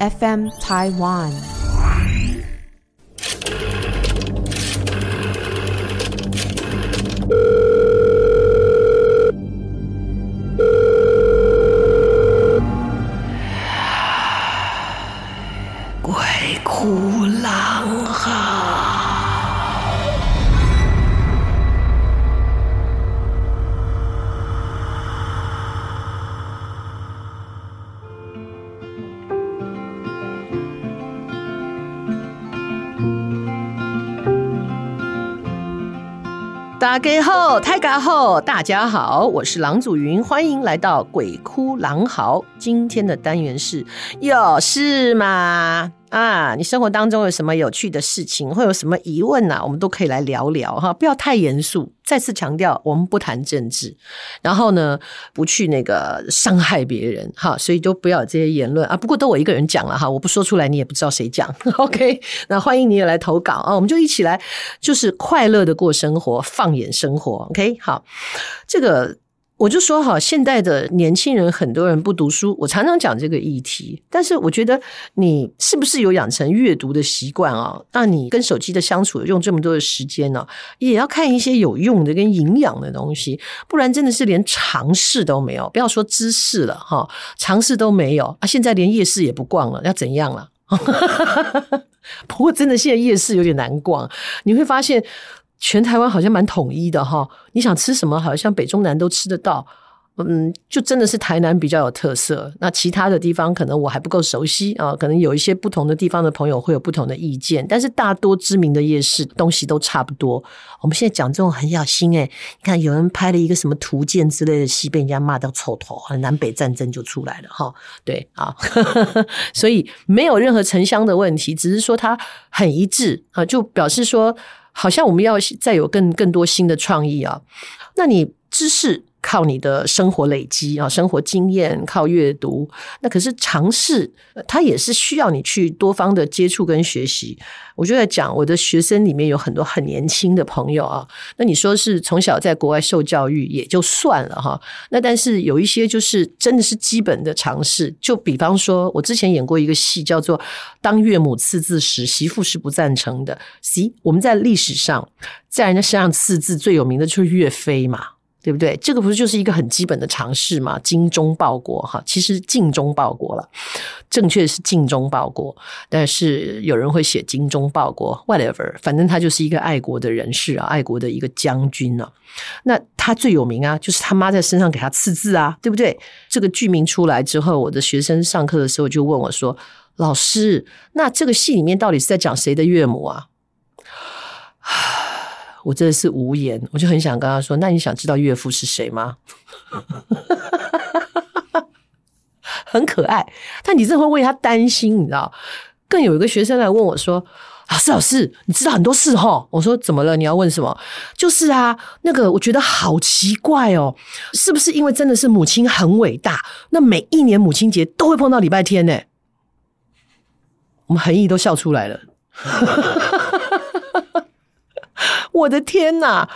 FM Taiwan。大家好，大家好，大家好，我是郎祖云，欢迎来到鬼哭狼嚎。今天的单元是有事吗？啊，你生活当中有什么有趣的事情，会有什么疑问呢、我们都可以来聊聊哈，不要太严肃。再次强调，我们不谈政治，然后呢，不去那个伤害别人哈，所以都不要有这些言论啊。不过都我一个人讲了哈，我不说出来，你也不知道谁讲。OK，那欢迎你也来投稿啊，我们就一起来，就是快乐的过生活，放眼生活。OK，好，这个。我就说哈，现代的年轻人很多人不读书，我常常讲这个议题。但是我觉得你是不是有养成阅读的习惯啊？那你跟手机的相处用这么多的时间呢，也要看一些有用的跟营养的东西，不然真的是连尝试都没有。不要说知识了哈，尝试都没有啊！现在连夜市也不逛了，要怎样了？不过真的现在夜市有点难逛，你会发现。全台湾好像蛮统一的哈，你想吃什么，好像北中南都吃得到。嗯，就真的是台南比较有特色。那其他的地方可能我还不够熟悉啊，可能有一些不同的地方的朋友会有不同的意见。但是大多知名的夜市东西都差不多。我们现在讲这种很小心诶，你看有人拍了一个什么图鉴之类的戏，被人家骂到臭头，南北战争就出来了哈。对啊，所以没有任何城乡的问题，只是说它很一致啊，就表示说。好像我们要再有更更多新的创意啊！那你知识靠你的生活累积啊，生活经验靠阅读。那可是尝试，它也是需要你去多方的接触跟学习。我就在讲我的学生里面有很多很年轻的朋友啊。那你说是从小在国外受教育也就算了哈。那但是有一些就是真的是基本的尝试。就比方说，我之前演过一个戏叫做《当岳母刺字时，媳妇是不赞成的》。C，我们在历史上在人家身上刺字最有名的就是岳飞嘛。对不对？这个不是就是一个很基本的常识吗？精忠报国，哈，其实精忠报国了，正确是精忠报国，但是有人会写精忠报国，whatever，反正他就是一个爱国的人士啊，爱国的一个将军啊。那他最有名啊，就是他妈在身上给他刺字啊，对不对？这个剧名出来之后，我的学生上课的时候就问我说：“老师，那这个戏里面到底是在讲谁的岳母啊？” 我真的是无言，我就很想跟他说：“那你想知道岳父是谁吗？” 很可爱，但你真的会为他担心，你知道？更有一个学生来问我说：“老师，老师，你知道很多事齁？”我说：“怎么了？你要问什么？”就是啊，那个我觉得好奇怪哦，是不是因为真的是母亲很伟大？那每一年母亲节都会碰到礼拜天呢？我们恒毅都笑出来了。我的天呐，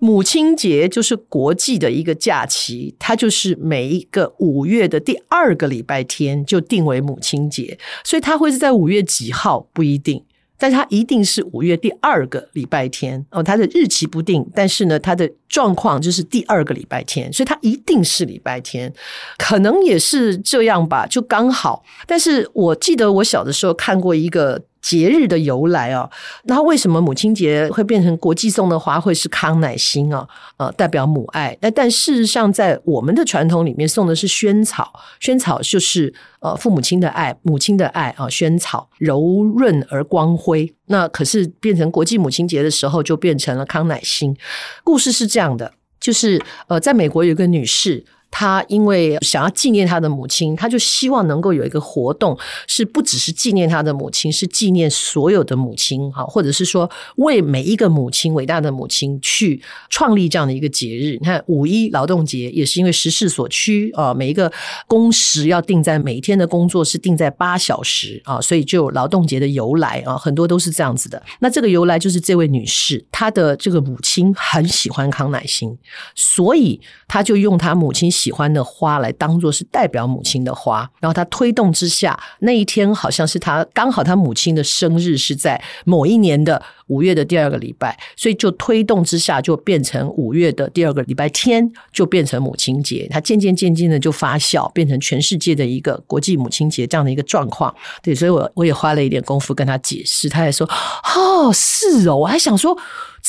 母亲节就是国际的一个假期，它就是每一个五月的第二个礼拜天就定为母亲节，所以它会是在五月几号不一定，但它一定是五月第二个礼拜天哦，它的日期不定，但是呢，它的状况就是第二个礼拜天，所以它一定是礼拜天，可能也是这样吧，就刚好。但是我记得我小的时候看过一个。节日的由来哦，那为什么母亲节会变成国际送的花会是康乃馨啊？呃，代表母爱。那但事实上，在我们的传统里面，送的是萱草，萱草就是呃父母亲的爱，母亲的爱啊。萱草柔润而光辉。那可是变成国际母亲节的时候，就变成了康乃馨。故事是这样的，就是呃，在美国有一个女士。他因为想要纪念他的母亲，他就希望能够有一个活动，是不只是纪念他的母亲，是纪念所有的母亲，哈，或者是说为每一个母亲、伟大的母亲去创立这样的一个节日。你看五一劳动节也是因为时势所趋啊，每一个工时要定在每一天的工作是定在八小时啊，所以就劳动节的由来啊，很多都是这样子的。那这个由来就是这位女士，她的这个母亲很喜欢康乃馨，所以她就用她母亲。喜欢的花来当做是代表母亲的花，然后他推动之下，那一天好像是他刚好他母亲的生日是在某一年的五月的第二个礼拜，所以就推动之下就变成五月的第二个礼拜天就变成母亲节，他渐渐渐渐的就发酵，变成全世界的一个国际母亲节这样的一个状况。对，所以我我也花了一点功夫跟他解释，他还说：“哦，是哦。”我还想说。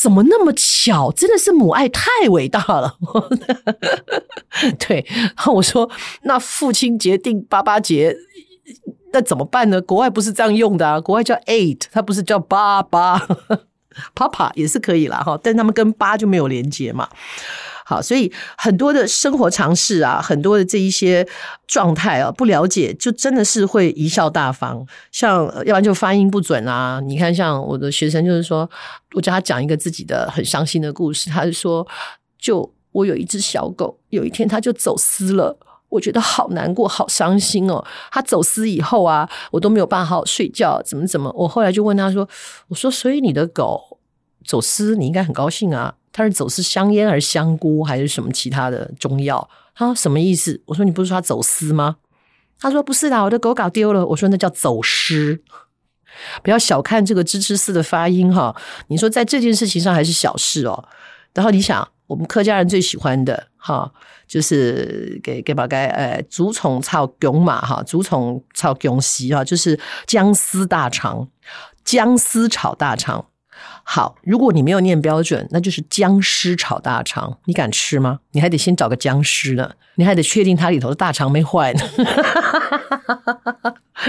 怎么那么巧？真的是母爱太伟大了。对，然后我说，那父亲节定八八节，那怎么办呢？国外不是这样用的啊，国外叫 eight，它不是叫爸爸，papa 也是可以啦哈，但他们跟八就没有连接嘛。好，所以很多的生活常识啊，很多的这一些状态啊，不了解就真的是会贻笑大方。像要不然就发音不准啊。你看，像我的学生就是说，我叫他讲一个自己的很伤心的故事，他就说，就我有一只小狗，有一天他就走失了，我觉得好难过，好伤心哦。他走失以后啊，我都没有办法好好睡觉，怎么怎么。我后来就问他说，我说，所以你的狗走失，你应该很高兴啊。他是走私香烟还是香菇还是什么其他的中药？他说什么意思？我说你不是说他走私吗？他说不是啦，我的狗搞丢了。我说那叫走失，不要小看这个吱吱丝的发音哈。你说在这件事情上还是小事哦。然后你想，我们客家人最喜欢的哈，就是给给把该呃竹虫炒蕎嘛哈，竹虫炒蕎丝哈，就是姜丝大肠，姜丝炒大肠。好，如果你没有念标准，那就是僵尸炒大肠，你敢吃吗？你还得先找个僵尸呢，你还得确定它里头的大肠没坏呢。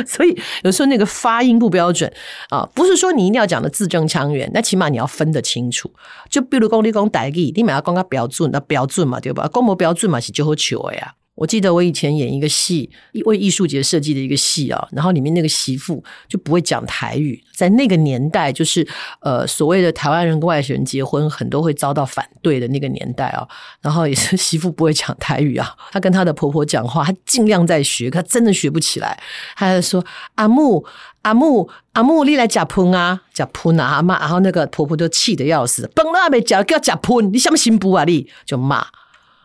所以有时候那个发音不标准啊，不是说你一定要讲的字正腔圆，那起码你要分得清楚。就比如讲你讲台语，你嘛要讲个标准，那标准嘛对吧？讲不标准嘛是就好笑的呀。我记得我以前演一个戏，为艺术节设计的一个戏啊，然后里面那个媳妇就不会讲台语，在那个年代，就是呃所谓的台湾人跟外省人结婚，很多会遭到反对的那个年代啊，然后也是 媳妇不会讲台语啊，她跟她的婆婆讲话，她尽量在学，她真的学不起来，她就说阿木阿木阿木，你来吃喷啊，吃喷啊，阿妈，然后那个婆婆就气得要死，崩了没叫叫吃喷，你什么新不啊你，就骂。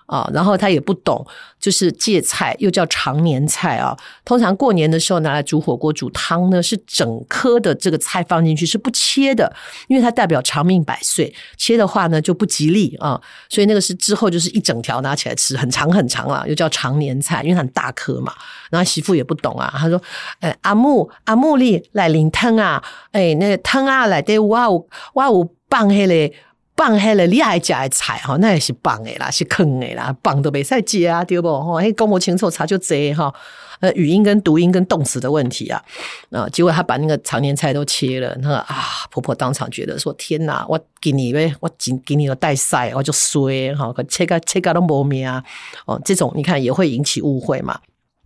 啊，然后他也不懂，就是芥菜又叫长年菜啊。通常过年的时候拿来煮火锅、煮汤呢，是整颗的这个菜放进去，是不切的，因为它代表长命百岁，切的话呢就不吉利啊。所以那个是之后就是一整条拿起来吃，很长很长啊，又叫长年菜，因为它很大颗嘛。然后媳妇也不懂啊，他说：“哎，阿木阿木哩来淋汤啊，哎，那个汤啊来得哇哇有放迄个。”棒黑了，你爱食的菜哈，那也是棒的啦，是坑的啦，棒都没赛接啊，对不？哈，嘿，公母清楚查就这哈，呃，语音跟读音跟动词的问题啊，啊，结果他把那个长年菜都切了，那啊，婆婆当场觉得说：天哪，我给你呗，我给给你个带晒，我就衰哈，切个切个都没命啊，哦，这种你看也会引起误会嘛。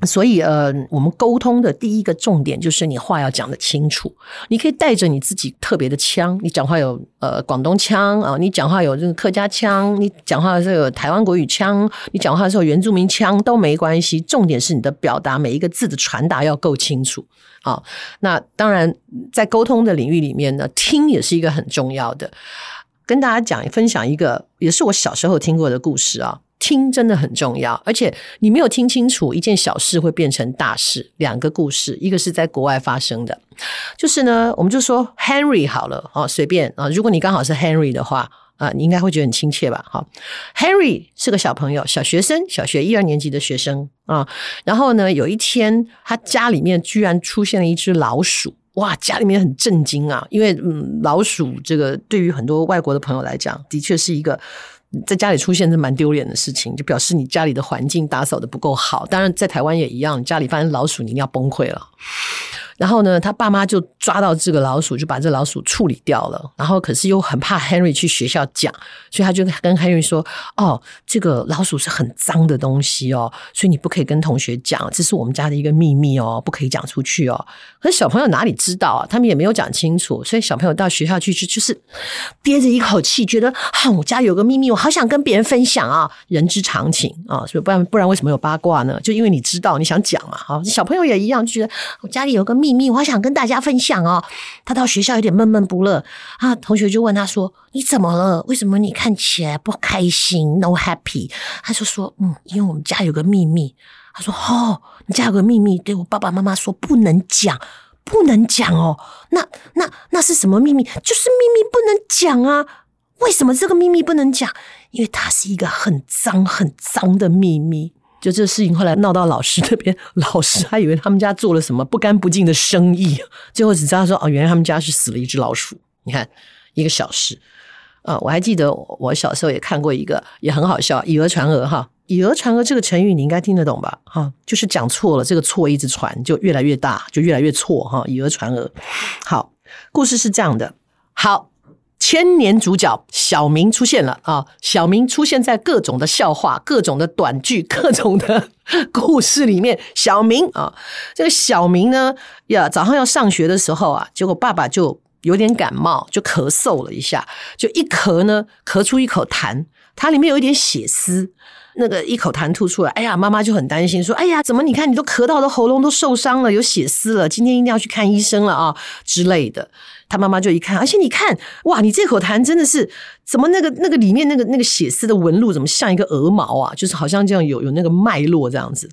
所以，呃，我们沟通的第一个重点就是你话要讲得清楚。你可以带着你自己特别的腔，你讲话有呃广东腔啊，你讲话有这个客家腔，你讲话的时候有台湾国语腔，你讲话的时候原住民腔都没关系。重点是你的表达每一个字的传达要够清楚啊。那当然，在沟通的领域里面呢，听也是一个很重要的。跟大家讲分享一个，也是我小时候听过的故事啊。听真的很重要，而且你没有听清楚，一件小事会变成大事。两个故事，一个是在国外发生的，就是呢，我们就说 Henry 好了啊，随便啊，如果你刚好是 Henry 的话啊，你应该会觉得很亲切吧？哈，Henry 是个小朋友，小学生，小学一二年级的学生啊。然后呢，有一天他家里面居然出现了一只老鼠，哇，家里面很震惊啊，因为嗯，老鼠这个对于很多外国的朋友来讲，的确是一个。在家里出现是蛮丢脸的事情，就表示你家里的环境打扫的不够好。当然，在台湾也一样，家里发现老鼠，你一定要崩溃了。然后呢，他爸妈就抓到这个老鼠，就把这老鼠处理掉了。然后可是又很怕 Henry 去学校讲，所以他就跟 Henry 说：“哦，这个老鼠是很脏的东西哦，所以你不可以跟同学讲，这是我们家的一个秘密哦，不可以讲出去哦。”可是小朋友哪里知道啊？他们也没有讲清楚，所以小朋友到学校去就就是憋着一口气，觉得啊，我家有个秘密，我好想跟别人分享啊。人之常情啊，所以不然不然为什么有八卦呢？就因为你知道你想讲嘛。好，小朋友也一样，就觉得我家里有个秘秘密，我还想跟大家分享哦。他到学校有点闷闷不乐啊，同学就问他说：“你怎么了？为什么你看起来不开心？No happy？” 他就说：“嗯，因为我们家有个秘密。”他说：“哦，你家有个秘密，对我爸爸妈妈说不能讲，不能讲哦。那那那是什么秘密？就是秘密不能讲啊。为什么这个秘密不能讲？因为它是一个很脏很脏的秘密。”就这事情后来闹到老师那边，老师还以为他们家做了什么不干不净的生意，最后只知道说哦，原来他们家是死了一只老鼠。你看一个小事啊，我还记得我小时候也看过一个，也很好笑，以讹传讹哈。以讹传讹这个成语你应该听得懂吧？哈，就是讲错了，这个错一直传，就越来越大，就越来越错哈。以讹传讹。好，故事是这样的。好。千年主角小明出现了啊！小明出现在各种的笑话、各种的短剧、各种的故事里面。小明啊，这个小明呢，呀，早上要上学的时候啊，结果爸爸就有点感冒，就咳嗽了一下，就一咳呢，咳出一口痰，它里面有一点血丝，那个一口痰吐出来，哎呀，妈妈就很担心，说：“哎呀，怎么你看你都咳到的喉咙都受伤了，有血丝了，今天一定要去看医生了啊之类的。”他妈妈就一看，而且你看，哇，你这口痰真的是怎么那个那个里面那个那个血丝的纹路怎么像一个鹅毛啊？就是好像这样有有那个脉络这样子。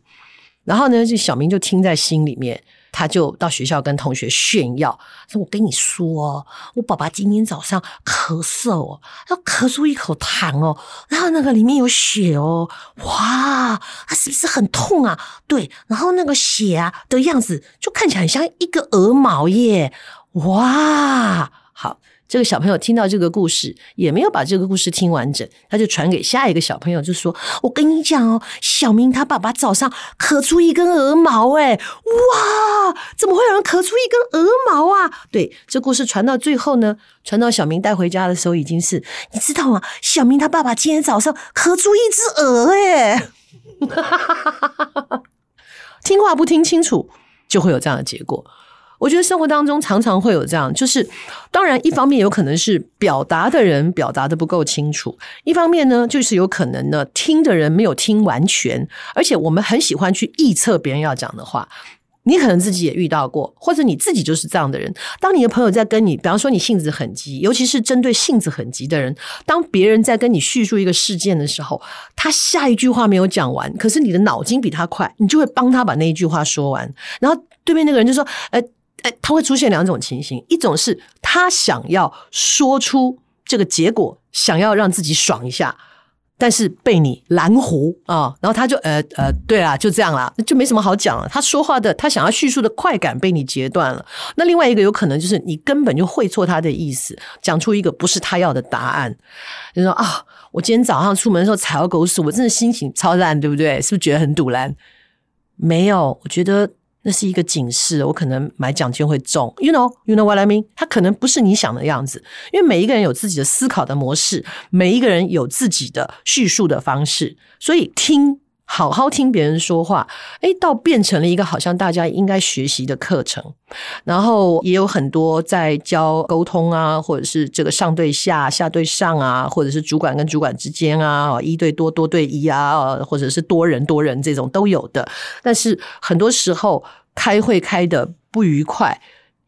然后呢，这小明就听在心里面，他就到学校跟同学炫耀说：“我跟你说，我爸爸今天早上咳嗽，他咳出一口痰哦，然后那个里面有血哦，哇，他是不是很痛啊？对，然后那个血啊的样子就看起来很像一个鹅毛耶。”哇，好！这个小朋友听到这个故事，也没有把这个故事听完整，他就传给下一个小朋友，就说：“我跟你讲哦，小明他爸爸早上咳出一根鹅毛，哎，哇，怎么会有人咳出一根鹅毛啊？”对，这故事传到最后呢，传到小明带回家的时候，已经是你知道吗？小明他爸爸今天早上咳出一只鹅，哎，听话不听清楚，就会有这样的结果。我觉得生活当中常常会有这样，就是当然一方面有可能是表达的人表达的不够清楚，一方面呢就是有可能呢听的人没有听完全，而且我们很喜欢去臆测别人要讲的话。你可能自己也遇到过，或者你自己就是这样的人。当你的朋友在跟你，比方说你性子很急，尤其是针对性子很急的人，当别人在跟你叙述一个事件的时候，他下一句话没有讲完，可是你的脑筋比他快，你就会帮他把那一句话说完，然后对面那个人就说：“哎。”哎，他会出现两种情形，一种是他想要说出这个结果，想要让自己爽一下，但是被你拦糊啊，然后他就呃呃，对啦，就这样啦，就没什么好讲了。他说话的，他想要叙述的快感被你截断了。那另外一个有可能就是你根本就会错他的意思，讲出一个不是他要的答案。就说啊，我今天早上出门的时候踩到狗屎，我真的心情超烂，对不对？是不是觉得很堵烂？没有，我觉得。那是一个警示，我可能买奖金会中，you know, you know what I mean？它可能不是你想的样子，因为每一个人有自己的思考的模式，每一个人有自己的叙述的方式，所以听。好好听别人说话，诶，倒变成了一个好像大家应该学习的课程。然后也有很多在教沟通啊，或者是这个上对下、下对上啊，或者是主管跟主管之间啊，一对多、多对一啊，或者是多人多人这种都有的。但是很多时候开会开的不愉快，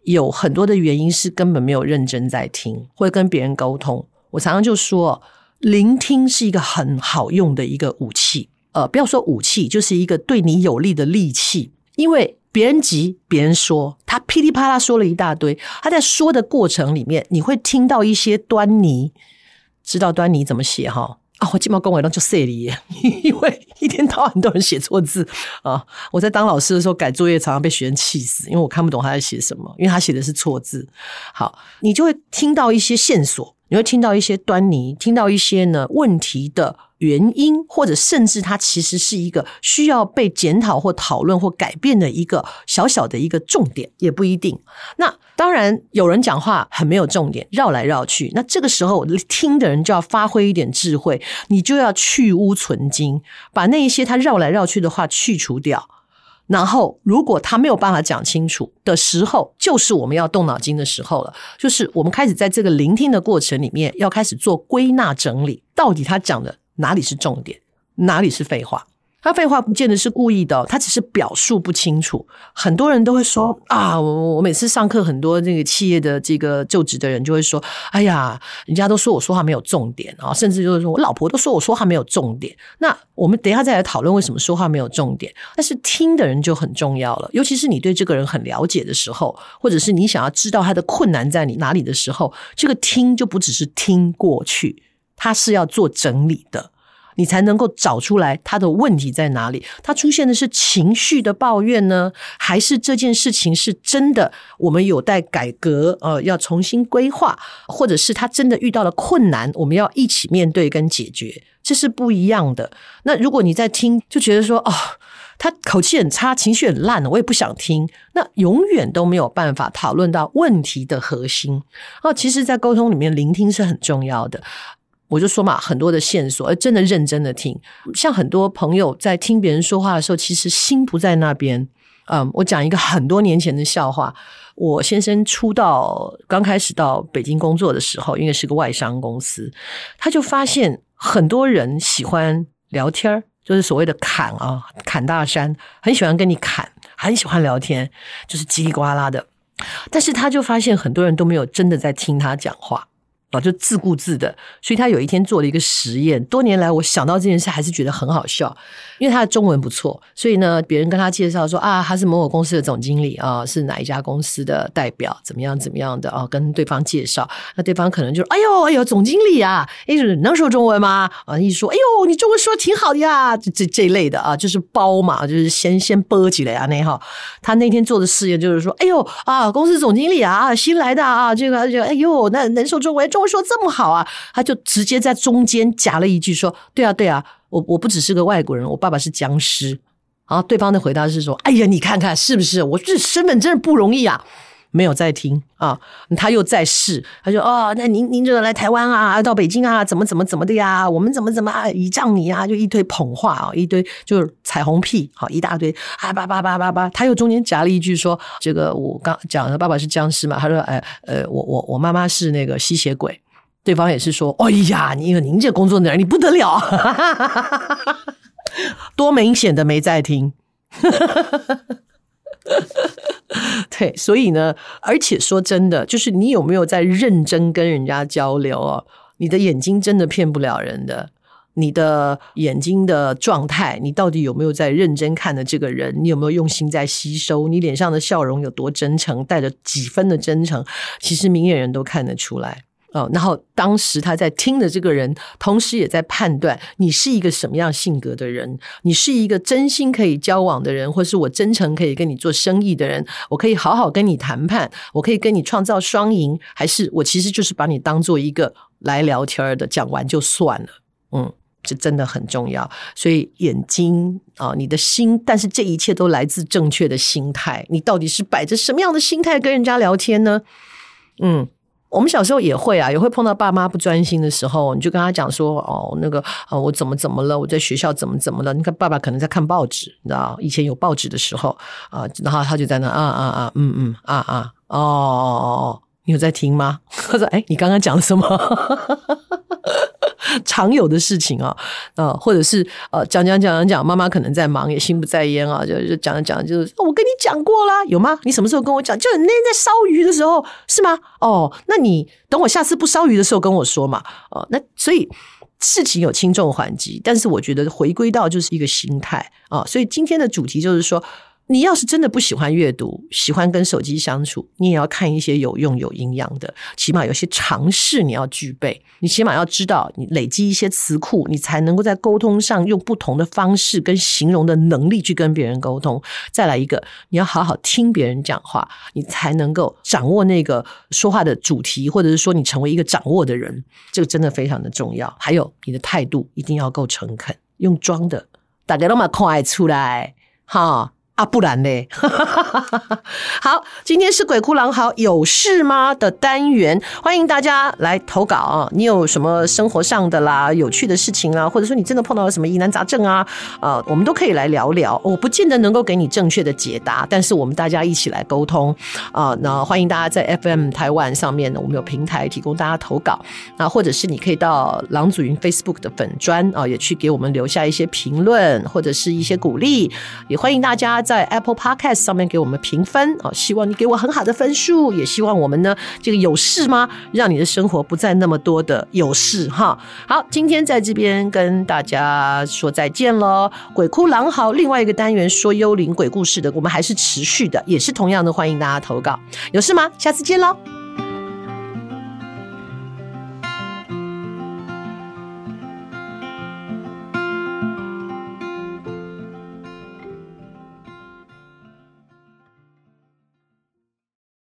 有很多的原因是根本没有认真在听，会跟别人沟通。我常常就说，聆听是一个很好用的一个武器。呃，不要说武器，就是一个对你有利的利器。因为别人急，别人说，他噼里啪啦说了一大堆，他在说的过程里面，你会听到一些端倪，知道端倪怎么写哈？啊，我鸡毛跟我一样就碎了耶，因为一天到晚都有人写错字啊！我在当老师的时候改作业，常常被学生气死，因为我看不懂他在写什么，因为他写的是错字。好，你就会听到一些线索，你会听到一些端倪，听到一些呢问题的。原因，或者甚至它其实是一个需要被检讨或讨论或改变的一个小小的一个重点，也不一定。那当然，有人讲话很没有重点，绕来绕去。那这个时候，听的人就要发挥一点智慧，你就要去污存菁，把那一些他绕来绕去的话去除掉。然后，如果他没有办法讲清楚的时候，就是我们要动脑筋的时候了。就是我们开始在这个聆听的过程里面，要开始做归纳整理，到底他讲的。哪里是重点，哪里是废话？他废话不见得是故意的，他只是表述不清楚。很多人都会说啊，我我每次上课，很多这个企业的这个就职的人就会说，哎呀，人家都说我说话没有重点啊，甚至就是说我老婆都说我说话没有重点。那我们等一下再来讨论为什么说话没有重点。但是听的人就很重要了，尤其是你对这个人很了解的时候，或者是你想要知道他的困难在你哪里的时候，这个听就不只是听过去，他是要做整理的。你才能够找出来他的问题在哪里？他出现的是情绪的抱怨呢，还是这件事情是真的？我们有待改革，呃，要重新规划，或者是他真的遇到了困难，我们要一起面对跟解决，这是不一样的。那如果你在听，就觉得说，哦，他口气很差，情绪很烂，我也不想听，那永远都没有办法讨论到问题的核心。哦，其实，在沟通里面，聆听是很重要的。我就说嘛，很多的线索，而真的认真的听，像很多朋友在听别人说话的时候，其实心不在那边。嗯，我讲一个很多年前的笑话。我先生出道刚开始到北京工作的时候，因为是个外商公司，他就发现很多人喜欢聊天，就是所谓的侃啊，侃大山，很喜欢跟你侃，很喜欢聊天，就是叽里呱啦的。但是他就发现很多人都没有真的在听他讲话。啊，就自顾自的，所以他有一天做了一个实验。多年来，我想到这件事还是觉得很好笑，因为他的中文不错，所以呢，别人跟他介绍说啊，他是某某公司的总经理啊，是哪一家公司的代表，怎么样怎么样的啊，跟对方介绍，那对方可能就说，哎呦哎呦，总经理啊，哎，能说中文吗？啊，一说，哎呦，你中文说挺好的呀，这这这一类的啊，就是包嘛，就是先先播起来啊，那哈。他那天做的实验就是说，哎呦啊，公司总经理啊，新来的啊，这个这个，哎呦，那能说中文中。我说这么好啊，他就直接在中间夹了一句说：“对啊，对啊，我我不只是个外国人，我爸爸是僵尸。”然后对方的回答是说：“哎呀，你看看是不是？我这身份真是不容易啊。”没有在听啊，他又在试，他说：“哦，那您您这个来台湾啊，到北京啊，怎么怎么怎么的呀？我们怎么怎么啊，倚仗你啊，就一堆捧话啊，一堆就是彩虹屁，好一大堆啊，叭叭叭叭叭。”他又中间夹了一句说：“这个我刚讲的爸爸是僵尸嘛？”他说：“哎呃，我我我妈妈是那个吸血鬼。”对方也是说：“哎呀，你您这工作的人你不得了，多明显的没在听。” 对，所以呢，而且说真的，就是你有没有在认真跟人家交流哦？你的眼睛真的骗不了人的，你的眼睛的状态，你到底有没有在认真看的这个人？你有没有用心在吸收？你脸上的笑容有多真诚，带着几分的真诚？其实明眼人都看得出来。哦，然后当时他在听的这个人，同时也在判断你是一个什么样性格的人，你是一个真心可以交往的人，或是我真诚可以跟你做生意的人，我可以好好跟你谈判，我可以跟你创造双赢，还是我其实就是把你当做一个来聊天的，讲完就算了。嗯，这真的很重要。所以眼睛啊，你的心，但是这一切都来自正确的心态。你到底是摆着什么样的心态跟人家聊天呢？嗯。我们小时候也会啊，也会碰到爸妈不专心的时候，你就跟他讲说：“哦，那个，哦，我怎么怎么了？我在学校怎么怎么了？”你看，爸爸可能在看报纸，你知道，以前有报纸的时候啊，然后他就在那啊啊啊，嗯嗯啊啊，哦哦哦，你有在听吗？他说：“哎，你刚刚讲了什么？” 常有的事情啊，呃，或者是呃，讲讲讲讲讲，妈妈可能在忙，也心不在焉啊，就就讲讲，就是我跟你讲过啦，有吗？你什么时候跟我讲？就你那天在烧鱼的时候，是吗？哦，那你等我下次不烧鱼的时候跟我说嘛。哦，那所以事情有轻重缓急，但是我觉得回归到就是一个心态啊。所以今天的主题就是说。你要是真的不喜欢阅读，喜欢跟手机相处，你也要看一些有用有营养的，起码有些常识你要具备。你起码要知道，你累积一些词库，你才能够在沟通上用不同的方式跟形容的能力去跟别人沟通。再来一个，你要好好听别人讲话，你才能够掌握那个说话的主题，或者是说你成为一个掌握的人，这个真的非常的重要。还有你的态度一定要够诚恳，用装的，大家都嘛快出来哈。啊，不然嘞，好，今天是鬼哭狼嚎有事吗的单元，欢迎大家来投稿啊！你有什么生活上的啦、有趣的事情啊，或者说你真的碰到了什么疑难杂症啊？啊，我们都可以来聊聊。我不见得能够给你正确的解答，但是我们大家一起来沟通啊！那欢迎大家在 FM 台湾上面呢，我们有平台提供大家投稿啊，或者是你可以到郎祖云 Facebook 的粉专啊，也去给我们留下一些评论或者是一些鼓励。也欢迎大家在 Apple Podcast 上面给我们评分啊，希望你给我很好的分数，也希望我们呢，这个有事吗？让你的生活不再那么多的有事哈。好，今天在这边跟大家说再见喽。鬼哭狼嚎，另外一个单元说幽灵鬼故事的，我们还是持续的，也是同样的欢迎大家投稿。有事吗？下次见喽。